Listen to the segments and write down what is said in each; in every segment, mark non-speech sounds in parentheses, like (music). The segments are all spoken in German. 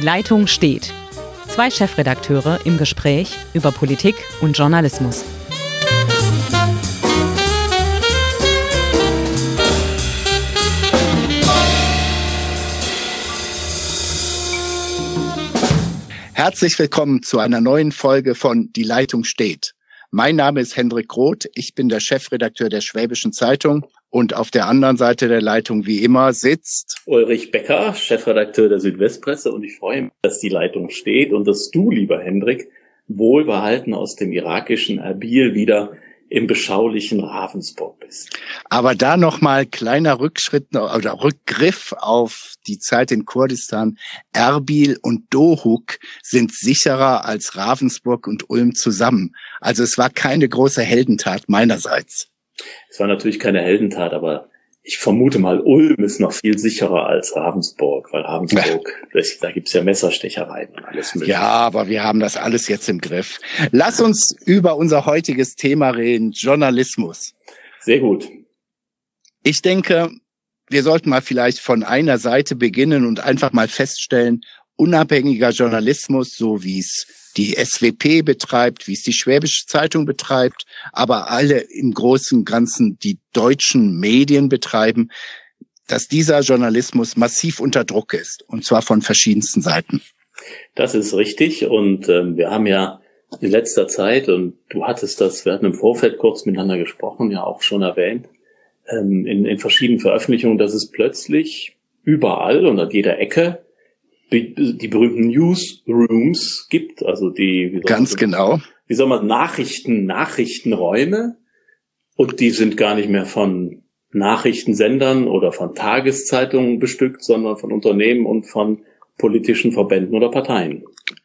Die Leitung steht. Zwei Chefredakteure im Gespräch über Politik und Journalismus. Herzlich willkommen zu einer neuen Folge von Die Leitung steht. Mein Name ist Hendrik Roth, ich bin der Chefredakteur der Schwäbischen Zeitung und auf der anderen Seite der Leitung wie immer sitzt Ulrich Becker, Chefredakteur der Südwestpresse und ich freue mich, dass die Leitung steht und dass du, lieber Hendrik, wohlbehalten aus dem irakischen Erbil wieder im beschaulichen Ravensburg bist. Aber da nochmal kleiner Rückschritt oder Rückgriff auf die Zeit in Kurdistan. Erbil und Dohuk sind sicherer als Ravensburg und Ulm zusammen. Also es war keine große Heldentat meinerseits. Es war natürlich keine Heldentat, aber ich vermute mal, Ulm ist noch viel sicherer als Ravensburg, weil Ravensburg, ja. da gibt's ja Messerstechereien und alles mögliche. Ja, aber wir haben das alles jetzt im Griff. Lass uns über unser heutiges Thema reden, Journalismus. Sehr gut. Ich denke, wir sollten mal vielleicht von einer Seite beginnen und einfach mal feststellen, unabhängiger Journalismus, so wie es die SWP betreibt, wie es die Schwäbische Zeitung betreibt, aber alle im Großen und Ganzen die deutschen Medien betreiben, dass dieser Journalismus massiv unter Druck ist, und zwar von verschiedensten Seiten. Das ist richtig und äh, wir haben ja in letzter Zeit, und du hattest das, wir hatten im Vorfeld kurz miteinander gesprochen, ja auch schon erwähnt, ähm, in, in verschiedenen Veröffentlichungen, dass es plötzlich überall und an jeder Ecke die berühmten Newsrooms gibt, also die ganz man, genau, wie soll man Nachrichten, Nachrichtenräume? Und die sind gar nicht mehr von Nachrichtensendern oder von Tageszeitungen bestückt, sondern von Unternehmen und von politischen Verbänden oder Parteien.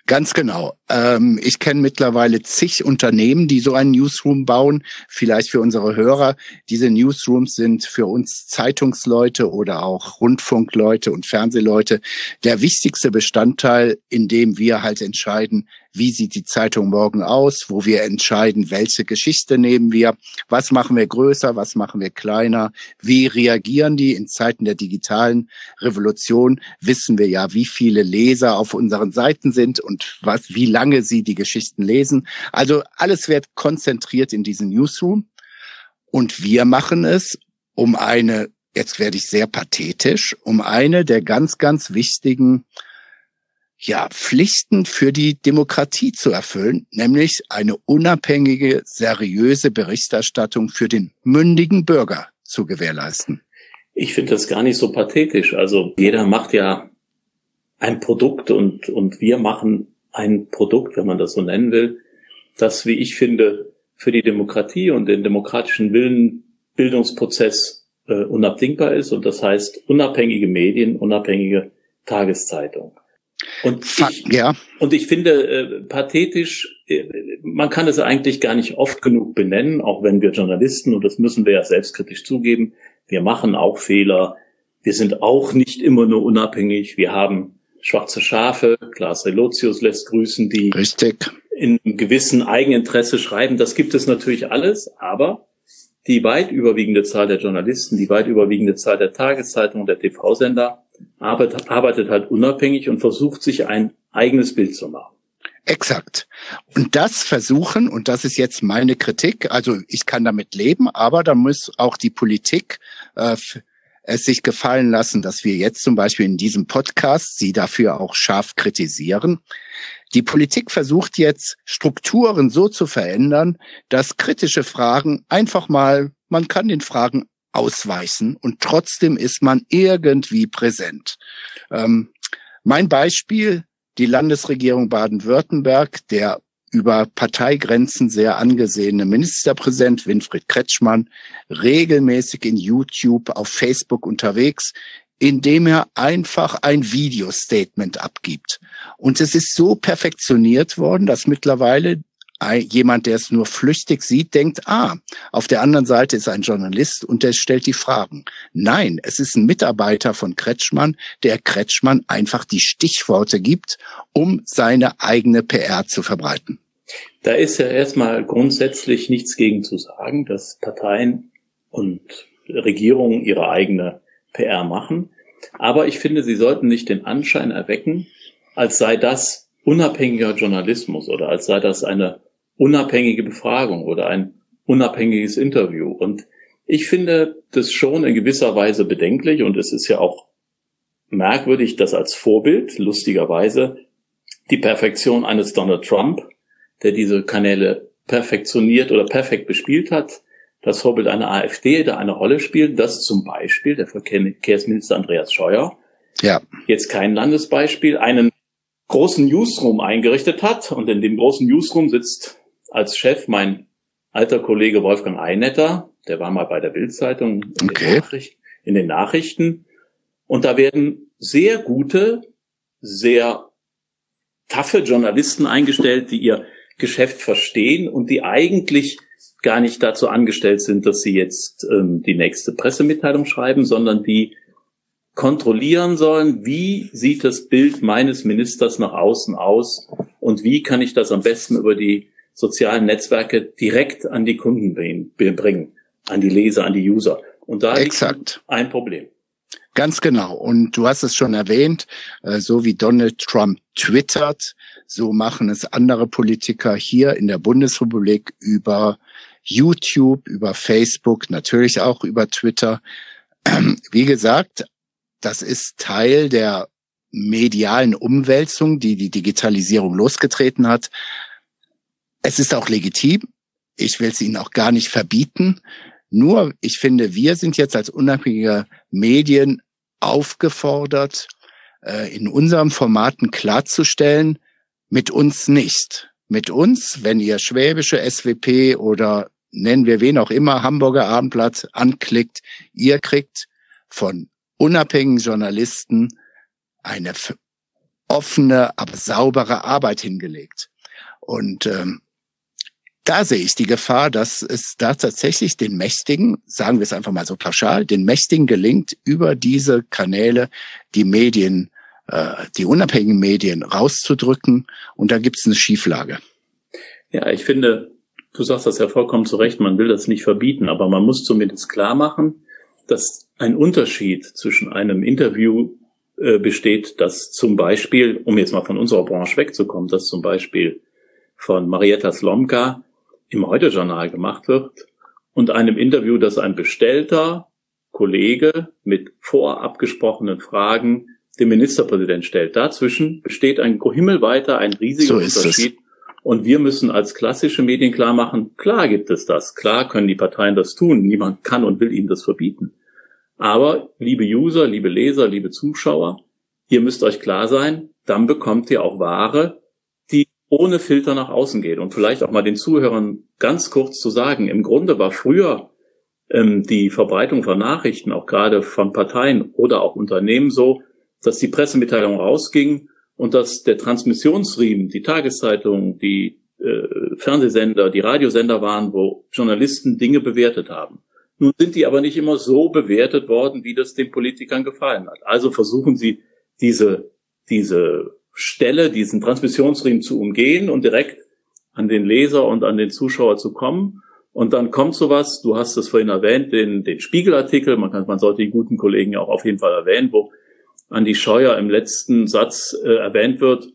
Ganz genau. Ähm, ich kenne mittlerweile zig Unternehmen, die so einen Newsroom bauen. Vielleicht für unsere Hörer. Diese Newsrooms sind für uns Zeitungsleute oder auch Rundfunkleute und Fernsehleute der wichtigste Bestandteil, in dem wir halt entscheiden, wie sieht die Zeitung morgen aus, wo wir entscheiden, welche Geschichte nehmen wir, was machen wir größer, was machen wir kleiner, wie reagieren die? In Zeiten der digitalen Revolution, wissen wir ja, wie viele Leser auf unseren Seiten sind und was, wie lange sie die Geschichten lesen. Also alles wird konzentriert in diesen Newsroom. Und wir machen es um eine, jetzt werde ich sehr pathetisch, um eine der ganz, ganz wichtigen ja, Pflichten für die Demokratie zu erfüllen, nämlich eine unabhängige, seriöse Berichterstattung für den mündigen Bürger zu gewährleisten. Ich finde das gar nicht so pathetisch. Also jeder macht ja ein Produkt und, und wir machen ein Produkt, wenn man das so nennen will, das, wie ich finde, für die Demokratie und den demokratischen Willen Bildungsprozess äh, unabdingbar ist. Und das heißt unabhängige Medien, unabhängige Tageszeitung. Und ich, ja. und ich finde äh, pathetisch, äh, man kann es eigentlich gar nicht oft genug benennen, auch wenn wir Journalisten, und das müssen wir ja selbstkritisch zugeben, wir machen auch Fehler. Wir sind auch nicht immer nur unabhängig. Wir haben schwarze Schafe, Klaas Relotius lässt grüßen, die Richtig. in gewissen Eigeninteresse schreiben. Das gibt es natürlich alles, aber die weit überwiegende Zahl der Journalisten, die weit überwiegende Zahl der Tageszeitungen, der TV-Sender arbeitet, arbeitet halt unabhängig und versucht sich ein eigenes Bild zu machen. Exakt. Und das versuchen, und das ist jetzt meine Kritik, also ich kann damit leben, aber da muss auch die Politik äh, es sich gefallen lassen, dass wir jetzt zum Beispiel in diesem Podcast Sie dafür auch scharf kritisieren. Die Politik versucht jetzt Strukturen so zu verändern, dass kritische Fragen einfach mal, man kann den Fragen ausweichen und trotzdem ist man irgendwie präsent. Ähm, mein Beispiel, die Landesregierung Baden-Württemberg, der über Parteigrenzen sehr angesehene Ministerpräsident Winfried Kretschmann regelmäßig in YouTube, auf Facebook unterwegs, indem er einfach ein Videostatement abgibt. Und es ist so perfektioniert worden, dass mittlerweile jemand, der es nur flüchtig sieht, denkt, ah, auf der anderen Seite ist ein Journalist und der stellt die Fragen. Nein, es ist ein Mitarbeiter von Kretschmann, der Kretschmann einfach die Stichworte gibt, um seine eigene PR zu verbreiten. Da ist ja erstmal grundsätzlich nichts gegen zu sagen, dass Parteien und Regierungen ihre eigene PR machen. Aber ich finde, sie sollten nicht den Anschein erwecken, als sei das unabhängiger Journalismus oder als sei das eine unabhängige Befragung oder ein unabhängiges Interview. Und ich finde das schon in gewisser Weise bedenklich und es ist ja auch merkwürdig, dass als Vorbild, lustigerweise, die Perfektion eines Donald Trump, der diese Kanäle perfektioniert oder perfekt bespielt hat, das Vorbild einer AfD da eine Rolle spielt, dass zum Beispiel der Verkehrsminister Andreas Scheuer, ja. jetzt kein Landesbeispiel, einen großen Newsroom eingerichtet hat und in dem großen Newsroom sitzt als Chef mein alter Kollege Wolfgang Einetter, der war mal bei der Bildzeitung in, okay. in den Nachrichten und da werden sehr gute, sehr taffe Journalisten eingestellt, die ihr Geschäft verstehen und die eigentlich gar nicht dazu angestellt sind, dass sie jetzt ähm, die nächste Pressemitteilung schreiben, sondern die kontrollieren sollen, wie sieht das Bild meines Ministers nach außen aus und wie kann ich das am besten über die sozialen Netzwerke direkt an die Kunden bringen, an die Leser, an die User. Und da Exakt. ein Problem. Ganz genau. Und du hast es schon erwähnt, äh, so wie Donald Trump twittert, so machen es andere Politiker hier in der Bundesrepublik über YouTube, über Facebook, natürlich auch über Twitter. (clears throat) Wie gesagt, das ist Teil der medialen Umwälzung, die die Digitalisierung losgetreten hat. Es ist auch legitim. Ich will es Ihnen auch gar nicht verbieten. Nur, ich finde, wir sind jetzt als unabhängige Medien aufgefordert, äh, in unseren Formaten klarzustellen, mit uns nicht. Mit uns, wenn ihr schwäbische SWP oder nennen wir wen auch immer, Hamburger Abendblatt anklickt, ihr kriegt von unabhängigen Journalisten eine offene, aber saubere Arbeit hingelegt. Und ähm, da sehe ich die Gefahr, dass es da tatsächlich den Mächtigen, sagen wir es einfach mal so pauschal, den Mächtigen gelingt, über diese Kanäle die Medien, äh, die unabhängigen Medien rauszudrücken. Und da gibt es eine Schieflage. Ja, ich finde, du sagst das ja vollkommen zu Recht, man will das nicht verbieten, aber man muss zumindest klar machen, dass ein Unterschied zwischen einem Interview äh, besteht, das zum Beispiel, um jetzt mal von unserer Branche wegzukommen, dass zum Beispiel von Marietta Slomka im Heute-Journal gemacht wird und einem Interview, das ein bestellter Kollege mit vorabgesprochenen Fragen dem Ministerpräsident stellt. Dazwischen besteht ein himmelweiter, ein riesiger so Unterschied. Und wir müssen als klassische Medien klar machen, klar gibt es das, klar können die Parteien das tun, niemand kann und will ihnen das verbieten. Aber, liebe User, liebe Leser, liebe Zuschauer, ihr müsst euch klar sein, dann bekommt ihr auch Ware, ohne Filter nach außen geht. Und vielleicht auch mal den Zuhörern ganz kurz zu sagen, im Grunde war früher ähm, die Verbreitung von Nachrichten, auch gerade von Parteien oder auch Unternehmen so, dass die Pressemitteilung rausging und dass der Transmissionsriemen, die Tageszeitungen, die äh, Fernsehsender, die Radiosender waren, wo Journalisten Dinge bewertet haben. Nun sind die aber nicht immer so bewertet worden, wie das den Politikern gefallen hat. Also versuchen sie diese, diese Stelle, diesen Transmissionsriemen zu umgehen und direkt an den Leser und an den Zuschauer zu kommen. Und dann kommt sowas, du hast es vorhin erwähnt, den, den Spiegelartikel, man, kann, man sollte die guten Kollegen ja auch auf jeden Fall erwähnen, wo Andi Scheuer im letzten Satz äh, erwähnt wird,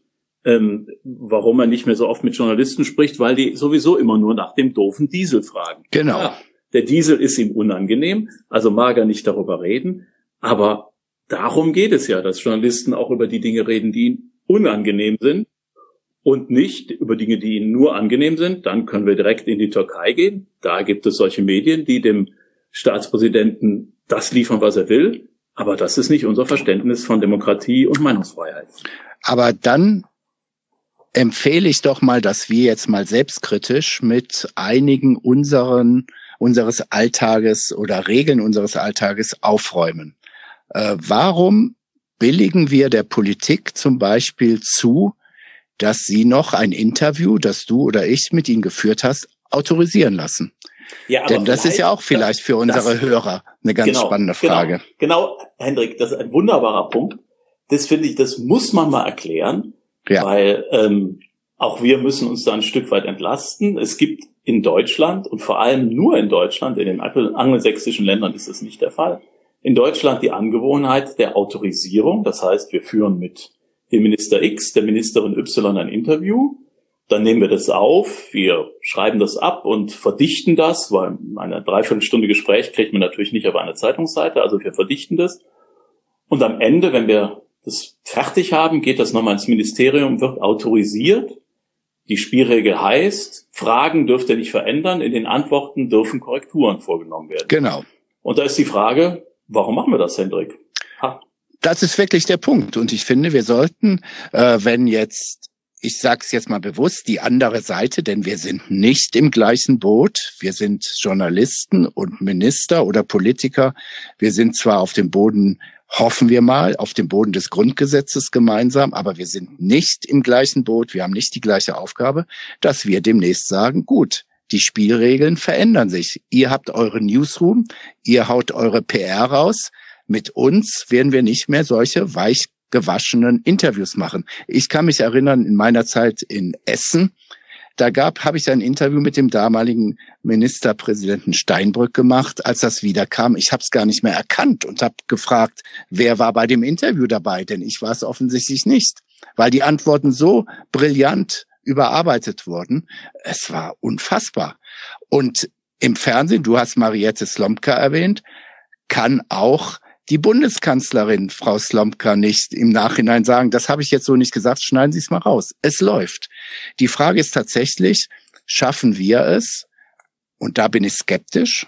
ähm, warum er nicht mehr so oft mit Journalisten spricht, weil die sowieso immer nur nach dem doofen Diesel fragen. Genau. Ja, der Diesel ist ihm unangenehm, also mag er nicht darüber reden, aber darum geht es ja, dass Journalisten auch über die Dinge reden, die ihn unangenehm sind und nicht über Dinge, die ihnen nur angenehm sind, dann können wir direkt in die Türkei gehen. Da gibt es solche Medien, die dem Staatspräsidenten das liefern, was er will. Aber das ist nicht unser Verständnis von Demokratie und Meinungsfreiheit. Aber dann empfehle ich doch mal, dass wir jetzt mal selbstkritisch mit einigen unseren, unseres Alltages oder Regeln unseres Alltages aufräumen. Äh, warum billigen wir der Politik zum Beispiel zu, dass sie noch ein Interview, das du oder ich mit ihnen geführt hast, autorisieren lassen. Ja, aber Denn das ist ja auch vielleicht für unsere das, Hörer eine ganz genau, spannende genau. Frage. Genau, genau, Hendrik, das ist ein wunderbarer Punkt. Das finde ich, das muss man mal erklären, ja. weil ähm, auch wir müssen uns da ein Stück weit entlasten. Es gibt in Deutschland und vor allem nur in Deutschland, in den angelsächsischen Ländern ist das nicht der Fall, in Deutschland die Angewohnheit der Autorisierung. Das heißt, wir führen mit den Minister X, der Ministerin Y ein Interview. Dann nehmen wir das auf, wir schreiben das ab und verdichten das, weil eine Dreiviertelstunde Gespräch kriegt man natürlich nicht auf eine Zeitungsseite, also wir verdichten das. Und am Ende, wenn wir das fertig haben, geht das nochmal ins Ministerium, wird autorisiert. Die Spielregel heißt, Fragen dürft ihr nicht verändern, in den Antworten dürfen Korrekturen vorgenommen werden. Genau. Und da ist die Frage, warum machen wir das, Hendrik? Ha. Das ist wirklich der Punkt. Und ich finde, wir sollten, äh, wenn jetzt ich sage es jetzt mal bewusst, die andere Seite, denn wir sind nicht im gleichen Boot. Wir sind Journalisten und Minister oder Politiker. Wir sind zwar auf dem Boden, hoffen wir mal, auf dem Boden des Grundgesetzes gemeinsam, aber wir sind nicht im gleichen Boot. Wir haben nicht die gleiche Aufgabe, dass wir demnächst sagen, gut, die Spielregeln verändern sich. Ihr habt eure Newsroom, ihr haut eure PR raus. Mit uns werden wir nicht mehr solche weich gewaschenen Interviews machen. Ich kann mich erinnern, in meiner Zeit in Essen, da gab, habe ich ein Interview mit dem damaligen Ministerpräsidenten Steinbrück gemacht, als das wiederkam. Ich habe es gar nicht mehr erkannt und habe gefragt, wer war bei dem Interview dabei, denn ich war es offensichtlich nicht, weil die Antworten so brillant überarbeitet wurden. Es war unfassbar. Und im Fernsehen, du hast Mariette Slomka erwähnt, kann auch die Bundeskanzlerin, Frau Slomka, nicht im Nachhinein sagen, das habe ich jetzt so nicht gesagt, schneiden Sie es mal raus. Es läuft. Die Frage ist tatsächlich, schaffen wir es? Und da bin ich skeptisch.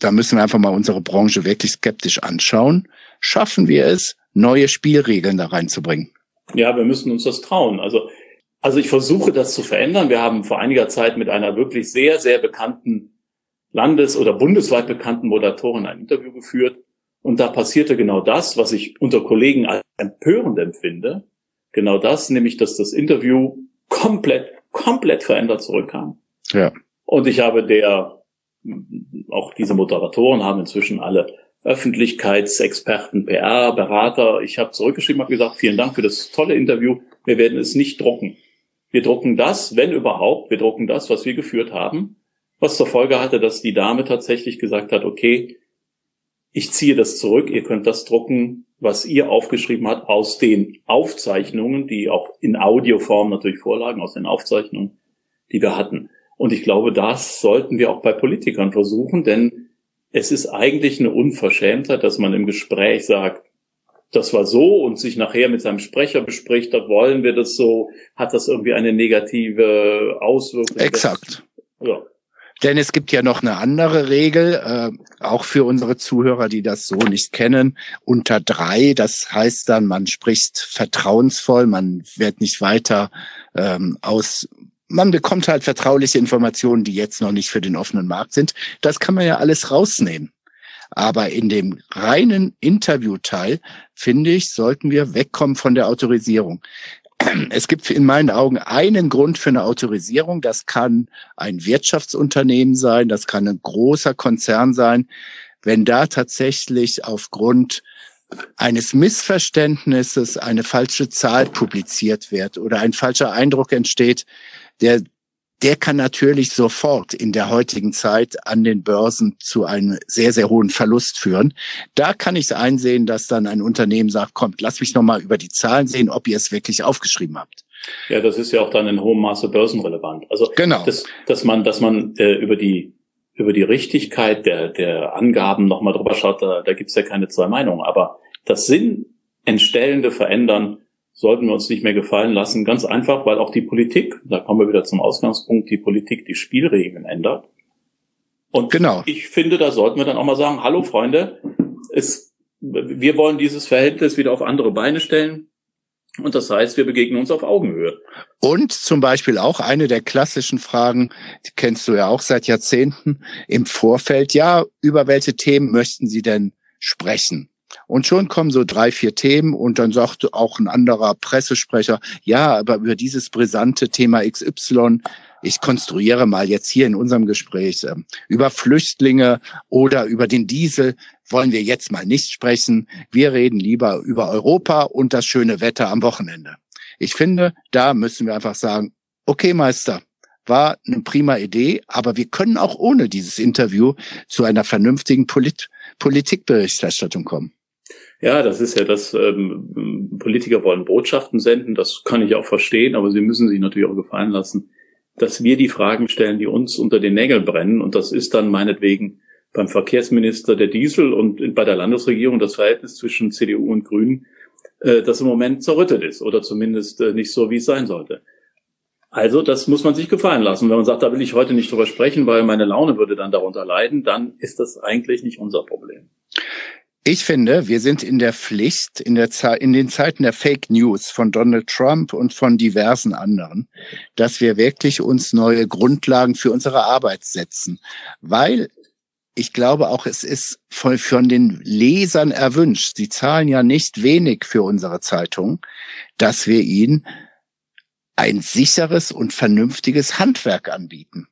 Da müssen wir einfach mal unsere Branche wirklich skeptisch anschauen. Schaffen wir es, neue Spielregeln da reinzubringen? Ja, wir müssen uns das trauen. Also, also ich versuche das zu verändern. Wir haben vor einiger Zeit mit einer wirklich sehr, sehr bekannten Landes- oder bundesweit bekannten Moderatorin ein Interview geführt. Und da passierte genau das, was ich unter Kollegen als empörend empfinde. Genau das, nämlich, dass das Interview komplett, komplett verändert zurückkam. Ja. Und ich habe der, auch diese Moderatoren haben inzwischen alle Öffentlichkeitsexperten, PR, Berater. Ich habe zurückgeschrieben, habe gesagt, vielen Dank für das tolle Interview. Wir werden es nicht drucken. Wir drucken das, wenn überhaupt, wir drucken das, was wir geführt haben, was zur Folge hatte, dass die Dame tatsächlich gesagt hat, okay, ich ziehe das zurück, ihr könnt das drucken, was ihr aufgeschrieben habt aus den Aufzeichnungen, die auch in Audioform natürlich vorlagen, aus den Aufzeichnungen, die wir hatten. Und ich glaube, das sollten wir auch bei Politikern versuchen, denn es ist eigentlich eine Unverschämtheit, dass man im Gespräch sagt, das war so und sich nachher mit seinem Sprecher bespricht, da wollen wir das so, hat das irgendwie eine negative Auswirkung. Exakt. Das, ja. Denn es gibt ja noch eine andere Regel, äh, auch für unsere Zuhörer, die das so nicht kennen, unter drei. Das heißt dann, man spricht vertrauensvoll, man wird nicht weiter ähm, aus man bekommt halt vertrauliche Informationen, die jetzt noch nicht für den offenen Markt sind. Das kann man ja alles rausnehmen. Aber in dem reinen Interviewteil, finde ich, sollten wir wegkommen von der Autorisierung. (clears throat) Es gibt in meinen Augen einen Grund für eine Autorisierung. Das kann ein Wirtschaftsunternehmen sein, das kann ein großer Konzern sein. Wenn da tatsächlich aufgrund eines Missverständnisses eine falsche Zahl publiziert wird oder ein falscher Eindruck entsteht, der der kann natürlich sofort in der heutigen Zeit an den Börsen zu einem sehr, sehr hohen Verlust führen. Da kann ich es einsehen, dass dann ein Unternehmen sagt, kommt, lass mich nochmal über die Zahlen sehen, ob ihr es wirklich aufgeschrieben habt. Ja, das ist ja auch dann in hohem Maße börsenrelevant. Also, genau. dass, dass man, dass man äh, über die über die Richtigkeit der, der Angaben nochmal drüber schaut, da, da gibt's ja keine zwei Meinungen. Aber das Sinn entstellende Verändern sollten wir uns nicht mehr gefallen lassen. Ganz einfach, weil auch die Politik, da kommen wir wieder zum Ausgangspunkt, die Politik die Spielregeln ändert. Und genau. ich finde, da sollten wir dann auch mal sagen, hallo Freunde, es, wir wollen dieses Verhältnis wieder auf andere Beine stellen. Und das heißt, wir begegnen uns auf Augenhöhe. Und zum Beispiel auch eine der klassischen Fragen, die kennst du ja auch seit Jahrzehnten im Vorfeld, ja, über welche Themen möchten Sie denn sprechen? Und schon kommen so drei, vier Themen und dann sagt auch ein anderer Pressesprecher, ja, aber über dieses brisante Thema XY, ich konstruiere mal jetzt hier in unserem Gespräch äh, über Flüchtlinge oder über den Diesel wollen wir jetzt mal nicht sprechen. Wir reden lieber über Europa und das schöne Wetter am Wochenende. Ich finde, da müssen wir einfach sagen, okay, Meister, war eine prima Idee, aber wir können auch ohne dieses Interview zu einer vernünftigen Polit Politikberichterstattung kommen. Ja, das ist ja das, ähm, Politiker wollen Botschaften senden, das kann ich auch verstehen, aber sie müssen sich natürlich auch gefallen lassen, dass wir die Fragen stellen, die uns unter den Nägeln brennen. Und das ist dann meinetwegen beim Verkehrsminister der Diesel und bei der Landesregierung das Verhältnis zwischen CDU und Grünen, äh, das im Moment zerrüttet ist oder zumindest äh, nicht so, wie es sein sollte. Also das muss man sich gefallen lassen. Wenn man sagt, da will ich heute nicht drüber sprechen, weil meine Laune würde dann darunter leiden, dann ist das eigentlich nicht unser Problem. Ich finde, wir sind in der Pflicht, in, der in den Zeiten der Fake News von Donald Trump und von diversen anderen, dass wir wirklich uns neue Grundlagen für unsere Arbeit setzen. Weil ich glaube auch, es ist von, von den Lesern erwünscht, sie zahlen ja nicht wenig für unsere Zeitung, dass wir ihnen ein sicheres und vernünftiges Handwerk anbieten.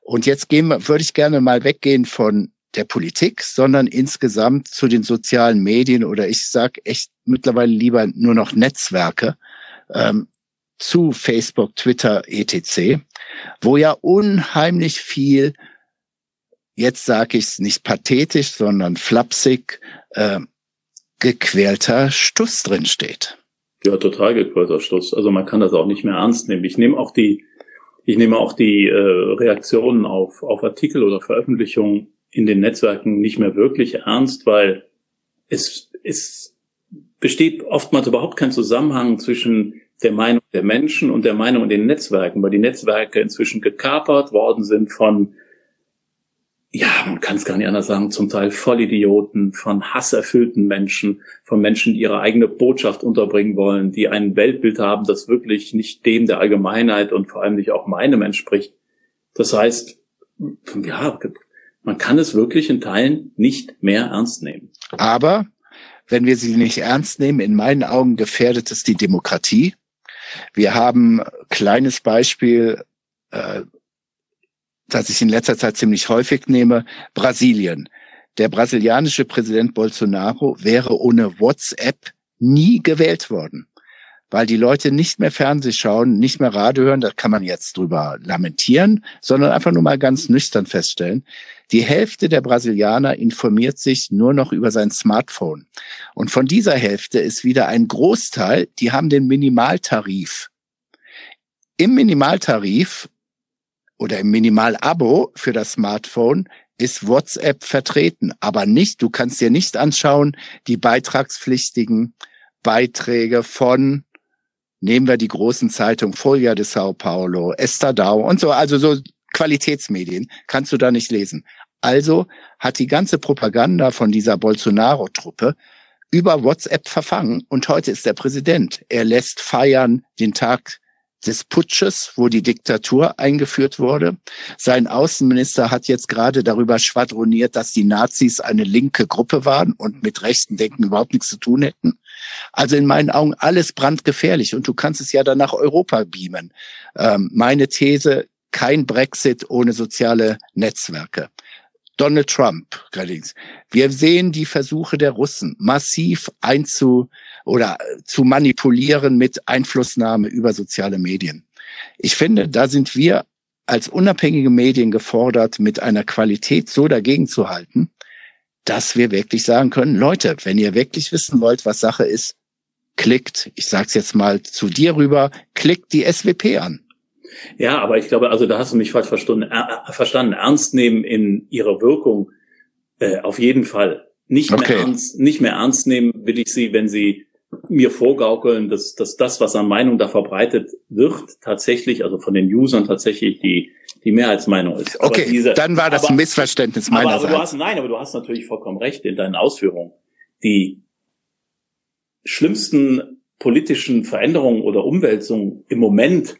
Und jetzt gehen wir, würde ich gerne mal weggehen von der Politik, sondern insgesamt zu den sozialen Medien oder ich sage echt mittlerweile lieber nur noch Netzwerke ähm, zu Facebook, Twitter, etc., wo ja unheimlich viel, jetzt sage ich es nicht pathetisch, sondern flapsig, äh, gequälter Stuss drin steht. Ja, total gequälter Stuss. Also man kann das auch nicht mehr ernst nehmen. Ich nehme auch die, ich nehme auch die äh, Reaktionen auf, auf Artikel oder Veröffentlichungen in den Netzwerken nicht mehr wirklich ernst, weil es, es besteht oftmals überhaupt kein Zusammenhang zwischen der Meinung der Menschen und der Meinung in den Netzwerken, weil die Netzwerke inzwischen gekapert worden sind von, ja, man kann es gar nicht anders sagen, zum Teil Vollidioten, von hasserfüllten Menschen, von Menschen, die ihre eigene Botschaft unterbringen wollen, die ein Weltbild haben, das wirklich nicht dem der Allgemeinheit und vor allem nicht auch meinem entspricht. Das heißt, ja, man kann es wirklich in Teilen nicht mehr ernst nehmen. Aber wenn wir sie nicht ernst nehmen, in meinen Augen gefährdet es die Demokratie. Wir haben kleines Beispiel, äh, das ich in letzter Zeit ziemlich häufig nehme, Brasilien. Der brasilianische Präsident Bolsonaro wäre ohne WhatsApp nie gewählt worden weil die Leute nicht mehr Fernseh schauen, nicht mehr Radio hören, da kann man jetzt drüber lamentieren, sondern einfach nur mal ganz nüchtern feststellen. Die Hälfte der Brasilianer informiert sich nur noch über sein Smartphone. Und von dieser Hälfte ist wieder ein Großteil, die haben den Minimaltarif. Im Minimaltarif oder im Minimalabo für das Smartphone ist WhatsApp vertreten, aber nicht, du kannst dir nicht anschauen, die beitragspflichtigen Beiträge von nehmen wir die großen Zeitungen Folia de Sao Paulo, Estadao und so, also so Qualitätsmedien, kannst du da nicht lesen. Also hat die ganze Propaganda von dieser Bolsonaro-Truppe über WhatsApp verfangen und heute ist der Präsident. Er lässt feiern den Tag des Putsches, wo die Diktatur eingeführt wurde. Sein Außenminister hat jetzt gerade darüber schwadroniert, dass die Nazis eine linke Gruppe waren und mit rechten Denken überhaupt nichts zu tun hätten. Also in meinen Augen alles brandgefährlich und du kannst es ja dann nach Europa beamen. Ähm, meine These, kein Brexit ohne soziale Netzwerke. Donald Trump, allerdings. Wir sehen die Versuche der Russen massiv einzu oder zu manipulieren mit Einflussnahme über soziale Medien. Ich finde, da sind wir als unabhängige Medien gefordert, mit einer Qualität so dagegen zu halten, dass wir wirklich sagen können, Leute, wenn ihr wirklich wissen wollt, was Sache ist, klickt, ich sage es jetzt mal zu dir rüber, klickt die SWP an. Ja, aber ich glaube, also da hast du mich falsch verstanden. Äh, verstanden. Ernst nehmen in ihrer Wirkung äh, auf jeden Fall. Nicht okay. mehr ernst, nicht mehr ernst nehmen will ich sie, wenn sie mir vorgaukeln, dass, dass das, was an Meinung da verbreitet wird, tatsächlich, also von den Usern tatsächlich die, die Mehrheitsmeinung ist. Okay, diese, dann war das aber, ein Missverständnis meinerseits. Aber, aber du hast, nein, aber du hast natürlich vollkommen recht in deinen Ausführungen. Die schlimmsten politischen Veränderungen oder Umwälzungen im Moment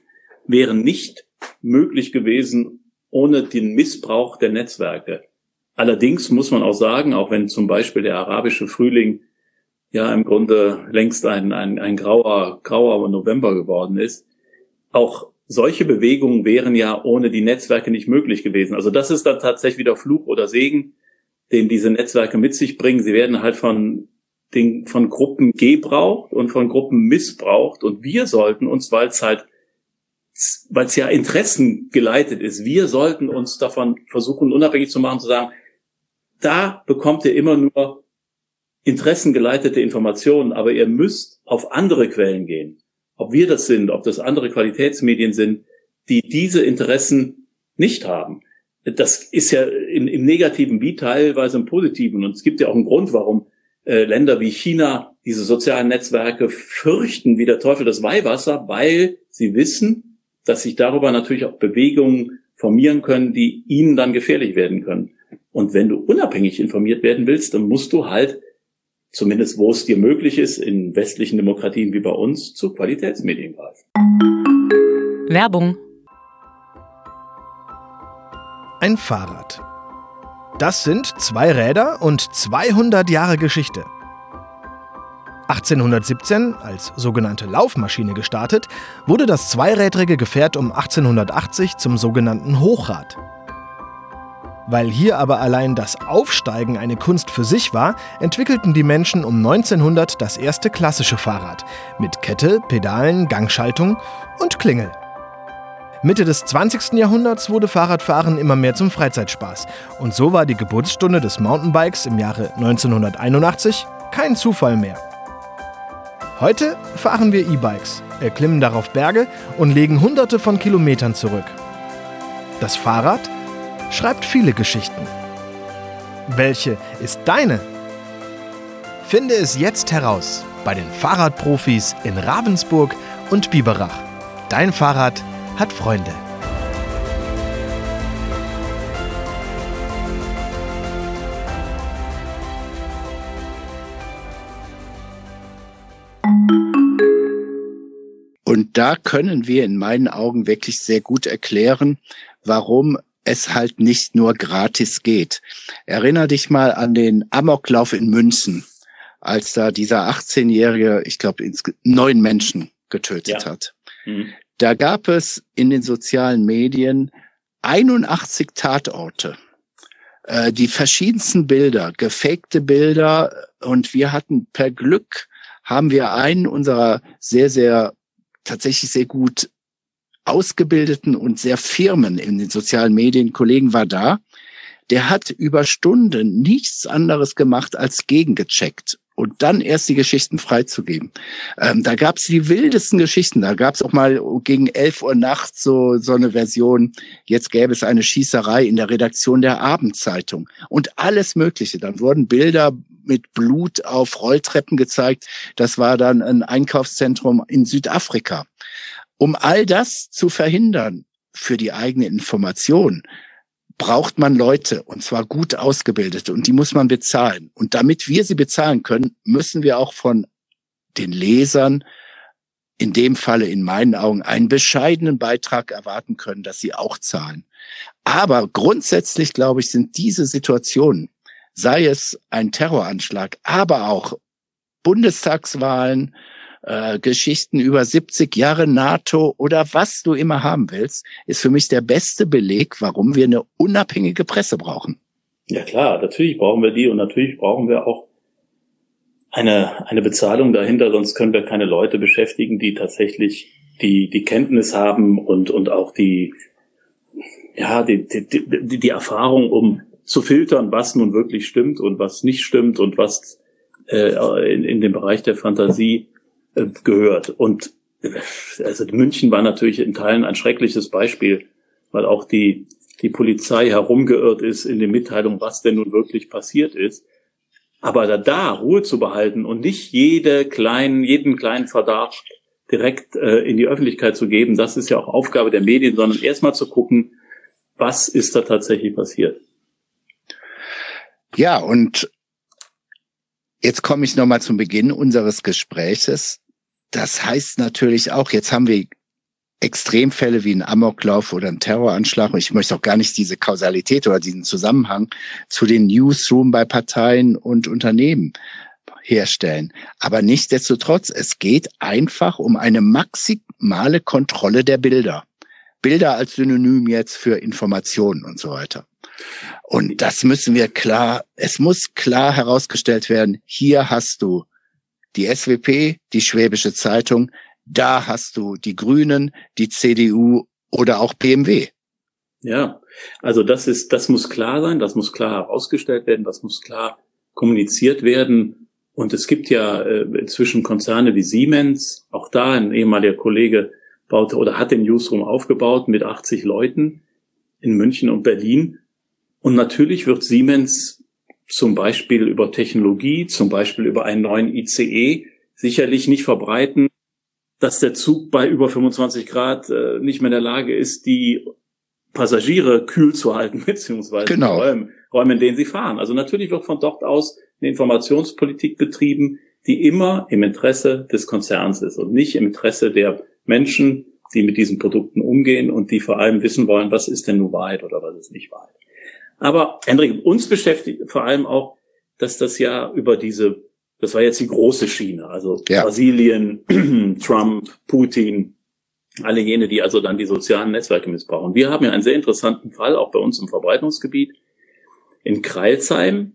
wären nicht möglich gewesen ohne den Missbrauch der Netzwerke. Allerdings muss man auch sagen, auch wenn zum Beispiel der arabische Frühling ja im Grunde längst ein, ein, ein grauer, grauer November geworden ist, auch solche Bewegungen wären ja ohne die Netzwerke nicht möglich gewesen. Also das ist dann tatsächlich wieder Fluch oder Segen, den diese Netzwerke mit sich bringen. Sie werden halt von den, von Gruppen gebraucht und von Gruppen missbraucht und wir sollten uns, weil es halt weil es ja Interessen geleitet ist. Wir sollten uns davon versuchen, unabhängig zu machen, zu sagen, da bekommt ihr immer nur interessengeleitete Informationen, aber ihr müsst auf andere Quellen gehen. Ob wir das sind, ob das andere Qualitätsmedien sind, die diese Interessen nicht haben. Das ist ja in, im Negativen wie teilweise im Positiven. Und es gibt ja auch einen Grund, warum äh, Länder wie China diese sozialen Netzwerke fürchten wie der Teufel das Weihwasser, weil sie wissen, dass sich darüber natürlich auch Bewegungen formieren können, die ihnen dann gefährlich werden können. Und wenn du unabhängig informiert werden willst, dann musst du halt zumindest wo es dir möglich ist, in westlichen Demokratien wie bei uns, zu Qualitätsmedien greifen. Werbung. Ein Fahrrad. Das sind zwei Räder und 200 Jahre Geschichte. 1817, als sogenannte Laufmaschine gestartet, wurde das zweirädrige Gefährt um 1880 zum sogenannten Hochrad. Weil hier aber allein das Aufsteigen eine Kunst für sich war, entwickelten die Menschen um 1900 das erste klassische Fahrrad mit Kette, Pedalen, Gangschaltung und Klingel. Mitte des 20. Jahrhunderts wurde Fahrradfahren immer mehr zum Freizeitspaß und so war die Geburtsstunde des Mountainbikes im Jahre 1981 kein Zufall mehr. Heute fahren wir E-Bikes, erklimmen darauf Berge und legen hunderte von Kilometern zurück. Das Fahrrad schreibt viele Geschichten. Welche ist deine? Finde es jetzt heraus bei den Fahrradprofis in Ravensburg und Biberach. Dein Fahrrad hat Freunde. Und da können wir in meinen Augen wirklich sehr gut erklären, warum es halt nicht nur gratis geht. Erinner dich mal an den Amoklauf in München, als da dieser 18-jährige, ich glaube, neun Menschen getötet ja. hat. Mhm. Da gab es in den sozialen Medien 81 Tatorte, äh, die verschiedensten Bilder, gefakte Bilder und wir hatten per Glück haben wir einen unserer sehr, sehr tatsächlich sehr gut ausgebildeten und sehr Firmen in den sozialen Medien, Kollegen war da, der hat über Stunden nichts anderes gemacht als gegengecheckt und dann erst die Geschichten freizugeben. Ähm, da gab es die wildesten Geschichten. Da gab es auch mal gegen elf Uhr nachts so, so eine Version, jetzt gäbe es eine Schießerei in der Redaktion der Abendzeitung und alles Mögliche. Dann wurden Bilder mit Blut auf Rolltreppen gezeigt. Das war dann ein Einkaufszentrum in Südafrika. Um all das zu verhindern für die eigene Information, braucht man Leute und zwar gut ausgebildete und die muss man bezahlen. Und damit wir sie bezahlen können, müssen wir auch von den Lesern in dem Falle in meinen Augen einen bescheidenen Beitrag erwarten können, dass sie auch zahlen. Aber grundsätzlich, glaube ich, sind diese Situationen, sei es ein Terroranschlag, aber auch Bundestagswahlen, äh, Geschichten über 70 Jahre NATO oder was du immer haben willst, ist für mich der beste Beleg, warum wir eine unabhängige Presse brauchen. Ja klar, natürlich brauchen wir die und natürlich brauchen wir auch eine, eine Bezahlung dahinter, sonst können wir keine Leute beschäftigen, die tatsächlich die, die Kenntnis haben und, und auch die, ja, die, die, die, die Erfahrung, um zu filtern, was nun wirklich stimmt und was nicht stimmt und was äh, in, in dem Bereich der Fantasie gehört. Und äh, also München war natürlich in Teilen ein schreckliches Beispiel, weil auch die, die Polizei herumgeirrt ist in den Mitteilungen, was denn nun wirklich passiert ist. Aber da, da Ruhe zu behalten und nicht jede kleinen, jeden kleinen Verdacht direkt äh, in die Öffentlichkeit zu geben, das ist ja auch Aufgabe der Medien, sondern erstmal zu gucken, was ist da tatsächlich passiert. Ja, und Jetzt komme ich nochmal zum Beginn unseres Gespräches. Das heißt natürlich auch, jetzt haben wir Extremfälle wie ein Amoklauf oder ein Terroranschlag. Und ich möchte auch gar nicht diese Kausalität oder diesen Zusammenhang zu den Newsroom bei Parteien und Unternehmen herstellen. Aber nichtsdestotrotz, es geht einfach um eine maximale Kontrolle der Bilder. Bilder als Synonym jetzt für Informationen und so weiter. Und das müssen wir klar, es muss klar herausgestellt werden, hier hast du die SWP, die Schwäbische Zeitung, da hast du die Grünen, die CDU oder auch BMW. Ja, also das ist, das muss klar sein, das muss klar herausgestellt werden, das muss klar kommuniziert werden Und es gibt ja äh, inzwischen Konzerne wie Siemens, auch da ein ehemaliger Kollege baute oder hat den Newsroom aufgebaut mit 80 Leuten in München und Berlin. Und natürlich wird Siemens zum Beispiel über Technologie, zum Beispiel über einen neuen ICE sicherlich nicht verbreiten, dass der Zug bei über 25 Grad äh, nicht mehr in der Lage ist, die Passagiere kühl zu halten, (laughs) beziehungsweise genau. Räume, Räume, in denen sie fahren. Also natürlich wird von dort aus eine Informationspolitik betrieben, die immer im Interesse des Konzerns ist und nicht im Interesse der Menschen, die mit diesen Produkten umgehen und die vor allem wissen wollen, was ist denn nur Wahrheit oder was ist nicht Wahrheit. Aber Hendrik, uns beschäftigt vor allem auch, dass das ja über diese, das war jetzt die große Schiene, also ja. Brasilien, (clears throat) Trump, Putin, alle jene, die also dann die sozialen Netzwerke missbrauchen. Wir haben ja einen sehr interessanten Fall, auch bei uns im Verbreitungsgebiet, in Kreilsheim.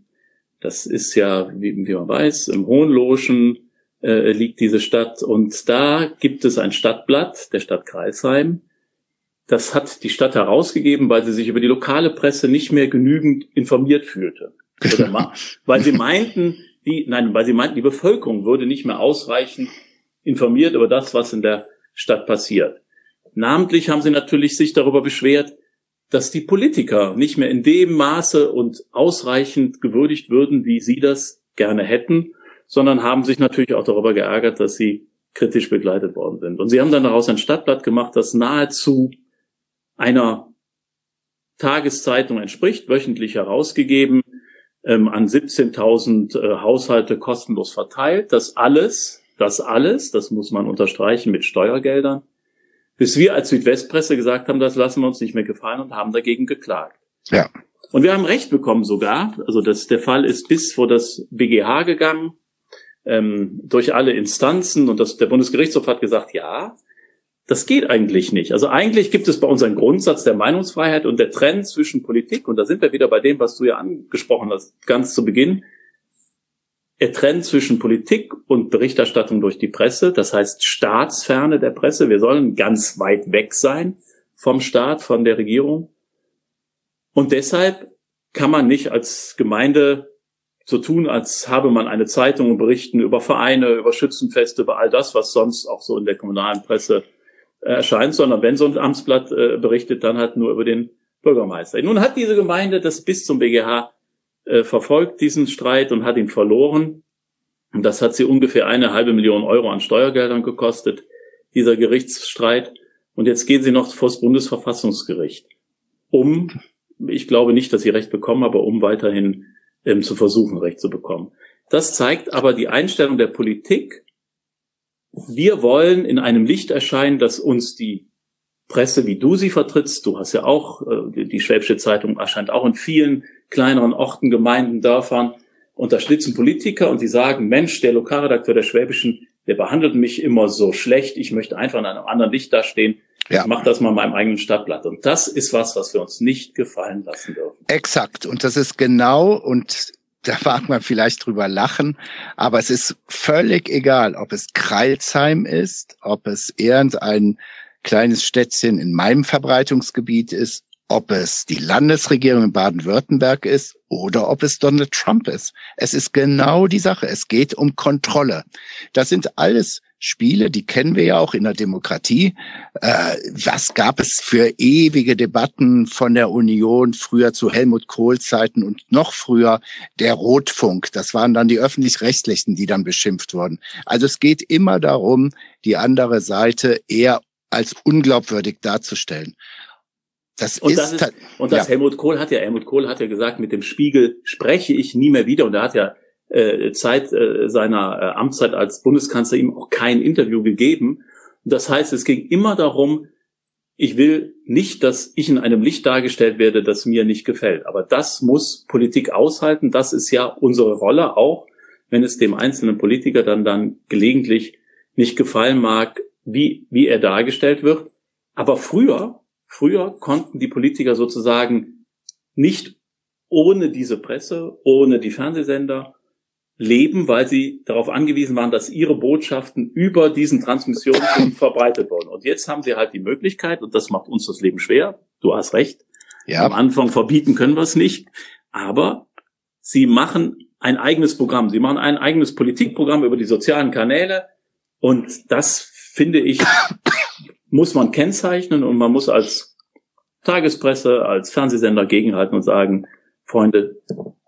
Das ist ja, wie, wie man weiß, im Hohenloschen äh, liegt diese Stadt. Und da gibt es ein Stadtblatt der Stadt Kreisheim. Das hat die Stadt herausgegeben, weil sie sich über die lokale Presse nicht mehr genügend informiert fühlte. Oder (laughs) weil sie meinten, die, nein, weil sie meinten, die Bevölkerung würde nicht mehr ausreichend informiert über das, was in der Stadt passiert. Namentlich haben sie natürlich sich darüber beschwert, dass die Politiker nicht mehr in dem Maße und ausreichend gewürdigt würden, wie sie das gerne hätten, sondern haben sich natürlich auch darüber geärgert, dass sie kritisch begleitet worden sind. Und sie haben dann daraus ein Stadtblatt gemacht, das nahezu einer Tageszeitung entspricht, wöchentlich herausgegeben, ähm, an 17.000 äh, Haushalte kostenlos verteilt. Das alles, das alles, das muss man unterstreichen mit Steuergeldern, bis wir als Südwestpresse gesagt haben, das lassen wir uns nicht mehr gefallen und haben dagegen geklagt. Ja. Und wir haben Recht bekommen sogar. Also das, der Fall ist bis vor das BGH gegangen, ähm, durch alle Instanzen. Und das, der Bundesgerichtshof hat gesagt, ja, das geht eigentlich nicht. Also eigentlich gibt es bei uns einen Grundsatz der Meinungsfreiheit und der Trend zwischen Politik, und da sind wir wieder bei dem, was du ja angesprochen hast, ganz zu Beginn, er trennt zwischen Politik und Berichterstattung durch die Presse, das heißt Staatsferne der Presse. Wir sollen ganz weit weg sein vom Staat, von der Regierung. Und deshalb kann man nicht als Gemeinde so tun, als habe man eine Zeitung und berichten über Vereine, über Schützenfeste, über all das, was sonst auch so in der kommunalen Presse erscheint, sondern wenn so ein Amtsblatt äh, berichtet, dann halt nur über den Bürgermeister. Nun hat diese Gemeinde das bis zum BGH äh, verfolgt diesen Streit und hat ihn verloren. Und das hat sie ungefähr eine halbe Million Euro an Steuergeldern gekostet, dieser Gerichtsstreit. Und jetzt gehen sie noch vor das Bundesverfassungsgericht, um, ich glaube nicht, dass sie Recht bekommen, aber um weiterhin ähm, zu versuchen, Recht zu bekommen. Das zeigt aber die Einstellung der Politik. Wir wollen in einem Licht erscheinen, dass uns die Presse, wie du sie vertrittst, du hast ja auch, äh, die Schwäbische Zeitung erscheint auch in vielen kleineren Orten, Gemeinden, Dörfern. Und da schlitzen Politiker und die sagen, Mensch, der Lokalredakteur der Schwäbischen, der behandelt mich immer so schlecht, ich möchte einfach in einem anderen Licht dastehen. Ja. Ich mache das mal in meinem eigenen Stadtblatt. Und das ist was, was wir uns nicht gefallen lassen dürfen. Exakt. Und das ist genau, und da mag man vielleicht drüber lachen, aber es ist völlig egal, ob es Kreilsheim ist, ob es irgendein kleines Städtchen in meinem Verbreitungsgebiet ist ob es die Landesregierung in Baden-Württemberg ist oder ob es Donald Trump ist. Es ist genau die Sache. Es geht um Kontrolle. Das sind alles Spiele, die kennen wir ja auch in der Demokratie. Äh, was gab es für ewige Debatten von der Union früher zu Helmut Kohl Zeiten und noch früher der Rotfunk. Das waren dann die öffentlich-rechtlichen, die dann beschimpft wurden. Also es geht immer darum, die andere Seite eher als unglaubwürdig darzustellen. Das und, ist, das ist, und das ja. Helmut Kohl hat ja, Helmut Kohl hat ja gesagt, mit dem Spiegel spreche ich nie mehr wieder. Und er hat ja äh, Zeit äh, seiner äh, Amtszeit als Bundeskanzler ihm auch kein Interview gegeben. Das heißt, es ging immer darum, ich will nicht, dass ich in einem Licht dargestellt werde, das mir nicht gefällt. Aber das muss Politik aushalten. Das ist ja unsere Rolle auch, wenn es dem einzelnen Politiker dann dann gelegentlich nicht gefallen mag, wie, wie er dargestellt wird. Aber früher Früher konnten die Politiker sozusagen nicht ohne diese Presse, ohne die Fernsehsender leben, weil sie darauf angewiesen waren, dass ihre Botschaften über diesen Transmissionen (clears throat) verbreitet wurden. Und jetzt haben sie halt die Möglichkeit, und das macht uns das Leben schwer, du hast recht, ja. am Anfang verbieten können wir es nicht, aber sie machen ein eigenes Programm. Sie machen ein eigenes Politikprogramm über die sozialen Kanäle. Und das finde ich, (coughs) muss man kennzeichnen und man muss als Tagespresse, als Fernsehsender gegenhalten und sagen, Freunde,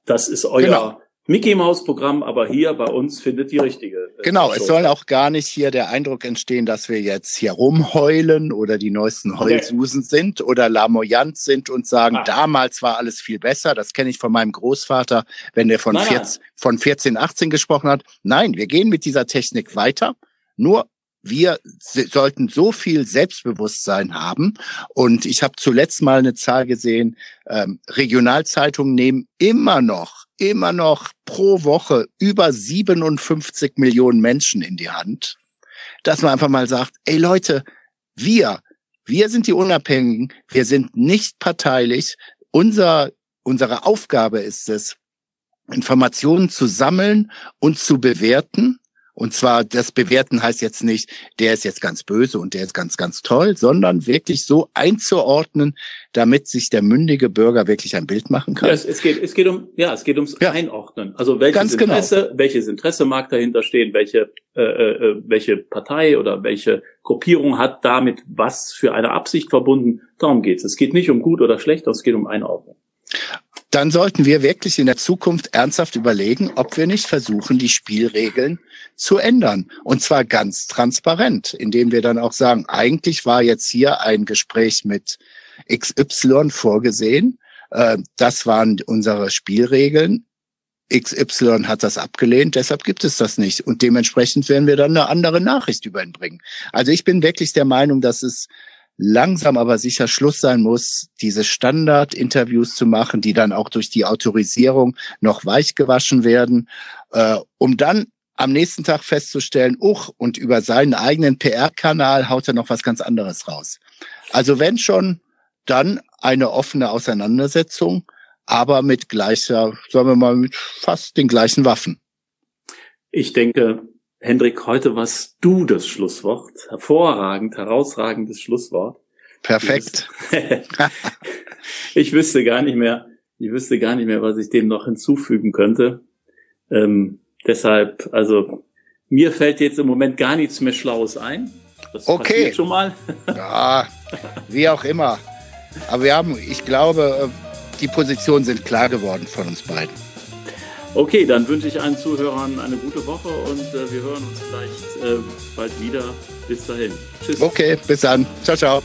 das ist euer genau. Mickey Maus Programm, aber hier bei uns findet die richtige. Äh, genau, es soll auch gar nicht hier der Eindruck entstehen, dass wir jetzt hier rumheulen oder die neuesten Heulsusen okay. sind oder lamoyant sind und sagen, ah. damals war alles viel besser. Das kenne ich von meinem Großvater, wenn der von, nein, 14, nein. von 14, 18 gesprochen hat. Nein, wir gehen mit dieser Technik weiter. Nur wir sollten so viel Selbstbewusstsein haben. Und ich habe zuletzt mal eine Zahl gesehen, ähm, Regionalzeitungen nehmen immer noch, immer noch pro Woche über 57 Millionen Menschen in die Hand. Dass man einfach mal sagt, ey Leute, wir, wir sind die Unabhängigen, wir sind nicht parteilich. Unser, unsere Aufgabe ist es, Informationen zu sammeln und zu bewerten und zwar das Bewerten heißt jetzt nicht, der ist jetzt ganz böse und der ist ganz, ganz toll, sondern wirklich so einzuordnen, damit sich der mündige Bürger wirklich ein Bild machen kann. Ja, es, es geht, es geht um, ja, es geht ums ja. Einordnen. Also welches genau. Interesse, welches Interesse mag dahinter stehen, welche, äh, äh, welche Partei oder welche Gruppierung hat damit was für eine Absicht verbunden. Darum geht's. Es geht nicht um gut oder schlecht, es geht um Einordnen dann sollten wir wirklich in der Zukunft ernsthaft überlegen, ob wir nicht versuchen, die Spielregeln zu ändern. Und zwar ganz transparent, indem wir dann auch sagen, eigentlich war jetzt hier ein Gespräch mit XY vorgesehen. Äh, das waren unsere Spielregeln. XY hat das abgelehnt, deshalb gibt es das nicht. Und dementsprechend werden wir dann eine andere Nachricht über ihn bringen. Also ich bin wirklich der Meinung, dass es langsam aber sicher Schluss sein muss, diese Standardinterviews zu machen, die dann auch durch die Autorisierung noch weich gewaschen werden, äh, um dann am nächsten Tag festzustellen, uch, und über seinen eigenen PR-Kanal haut er noch was ganz anderes raus. Also wenn schon, dann eine offene Auseinandersetzung, aber mit gleicher, sagen wir mal, mit fast den gleichen Waffen. Ich denke, Hendrik, heute warst du das Schlusswort. Hervorragend, herausragendes Schlusswort. Perfekt. (laughs) ich wüsste gar nicht mehr, ich wüsste gar nicht mehr, was ich dem noch hinzufügen könnte. Ähm, deshalb, also mir fällt jetzt im Moment gar nichts mehr Schlaues ein. Das okay. schon mal. (laughs) ja, wie auch immer. Aber wir haben, ich glaube, äh, die Positionen sind klar geworden von uns beiden. Okay, dann wünsche ich allen Zuhörern eine gute Woche und äh, wir hören uns vielleicht äh, bald wieder. Bis dahin. Tschüss. Okay, bis dann. Ciao, ciao.